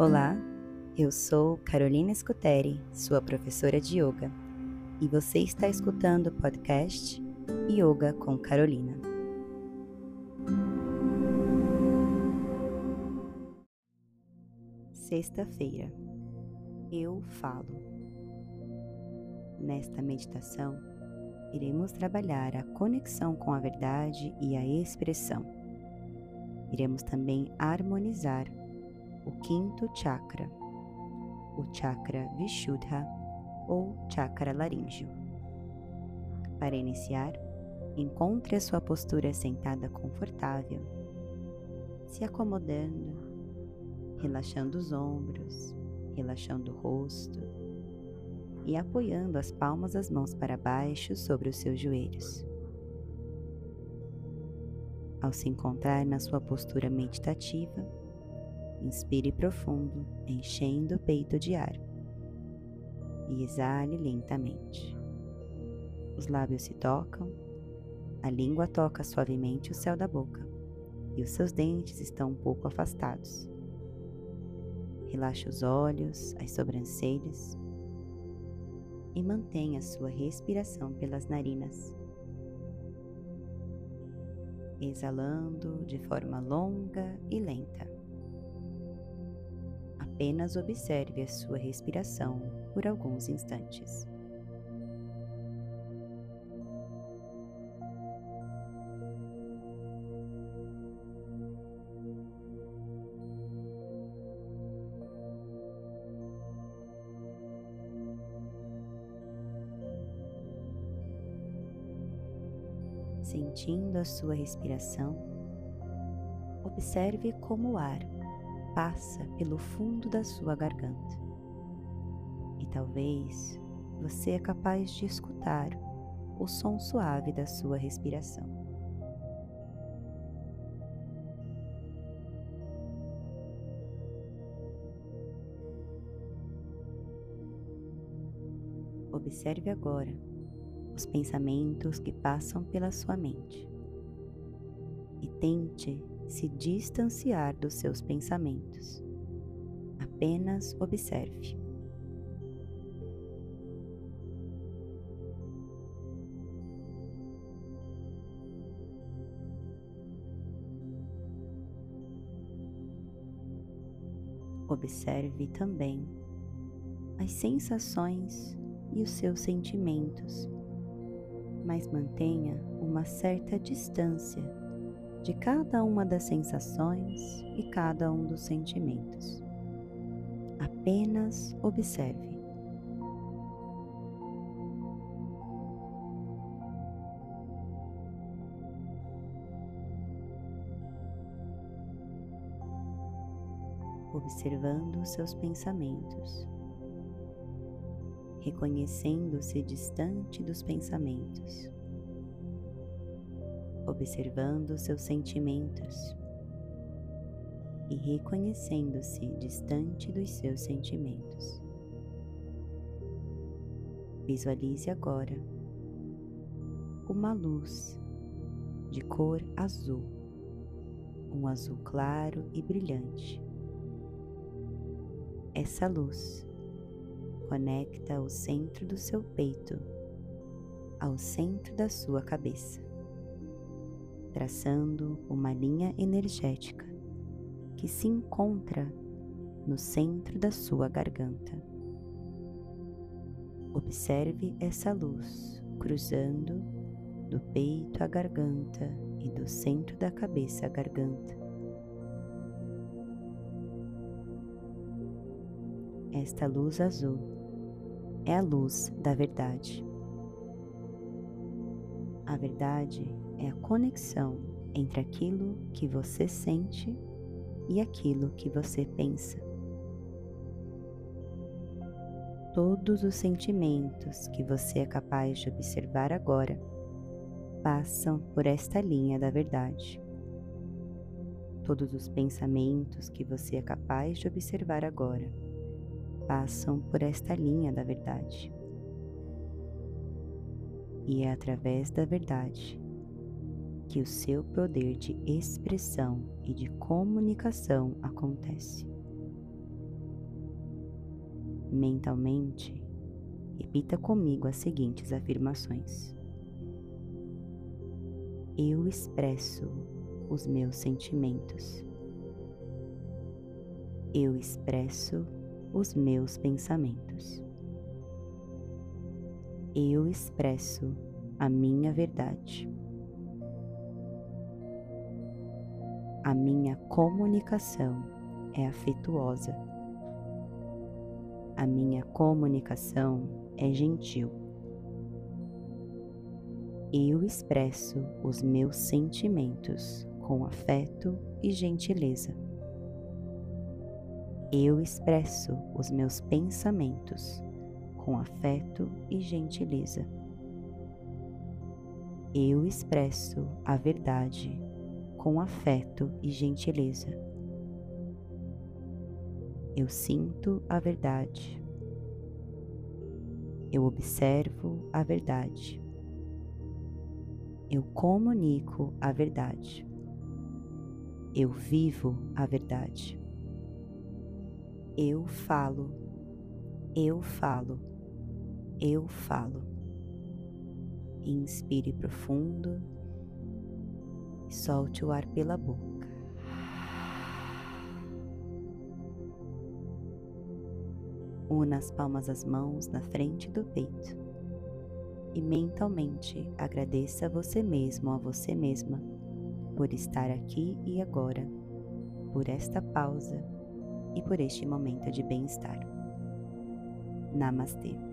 Olá, eu sou Carolina Scuteri, sua professora de yoga, e você está escutando o podcast Yoga com Carolina. Sexta-feira, eu falo. Nesta meditação, iremos trabalhar a conexão com a verdade e a expressão. Iremos também harmonizar o quinto chakra, o chakra Vishuddha ou chakra laríngeo. Para iniciar, encontre a sua postura sentada confortável, se acomodando, relaxando os ombros, relaxando o rosto e apoiando as palmas das mãos para baixo sobre os seus joelhos. Ao se encontrar na sua postura meditativa, inspire profundo, enchendo o peito de ar e exale lentamente. Os lábios se tocam, a língua toca suavemente o céu da boca e os seus dentes estão um pouco afastados. Relaxe os olhos, as sobrancelhas e mantenha sua respiração pelas narinas. Exalando de forma longa e lenta. Apenas observe a sua respiração por alguns instantes. Sentindo a sua respiração, observe como o ar passa pelo fundo da sua garganta. E talvez você é capaz de escutar o som suave da sua respiração. Observe agora os pensamentos que passam pela sua mente e tente se distanciar dos seus pensamentos. Apenas observe. Observe também as sensações e os seus sentimentos, mas mantenha uma certa distância de cada uma das sensações e cada um dos sentimentos. Apenas observe. Observando seus pensamentos, reconhecendo-se distante dos pensamentos observando seus sentimentos e reconhecendo-se distante dos seus sentimentos. Visualize agora uma luz de cor azul, um azul claro e brilhante. Essa luz conecta o centro do seu peito ao centro da sua cabeça traçando uma linha energética que se encontra no centro da sua garganta. Observe essa luz cruzando do peito à garganta e do centro da cabeça à garganta. Esta luz azul é a luz da verdade. A verdade é a conexão entre aquilo que você sente e aquilo que você pensa. Todos os sentimentos que você é capaz de observar agora passam por esta linha da verdade. Todos os pensamentos que você é capaz de observar agora passam por esta linha da verdade. E é através da verdade que o seu poder de expressão e de comunicação acontece. Mentalmente, repita comigo as seguintes afirmações. Eu expresso os meus sentimentos. Eu expresso os meus pensamentos. Eu expresso a minha verdade. A minha comunicação é afetuosa. A minha comunicação é gentil. Eu expresso os meus sentimentos com afeto e gentileza. Eu expresso os meus pensamentos com afeto e gentileza. Eu expresso a verdade com afeto e gentileza. Eu sinto a verdade. Eu observo a verdade. Eu comunico a verdade. Eu vivo a verdade. Eu falo. Eu falo. Eu falo. Inspire profundo e solte o ar pela boca. Una as palmas das mãos na frente do peito e mentalmente agradeça a você mesmo, a você mesma, por estar aqui e agora, por esta pausa e por este momento de bem-estar. Namaste.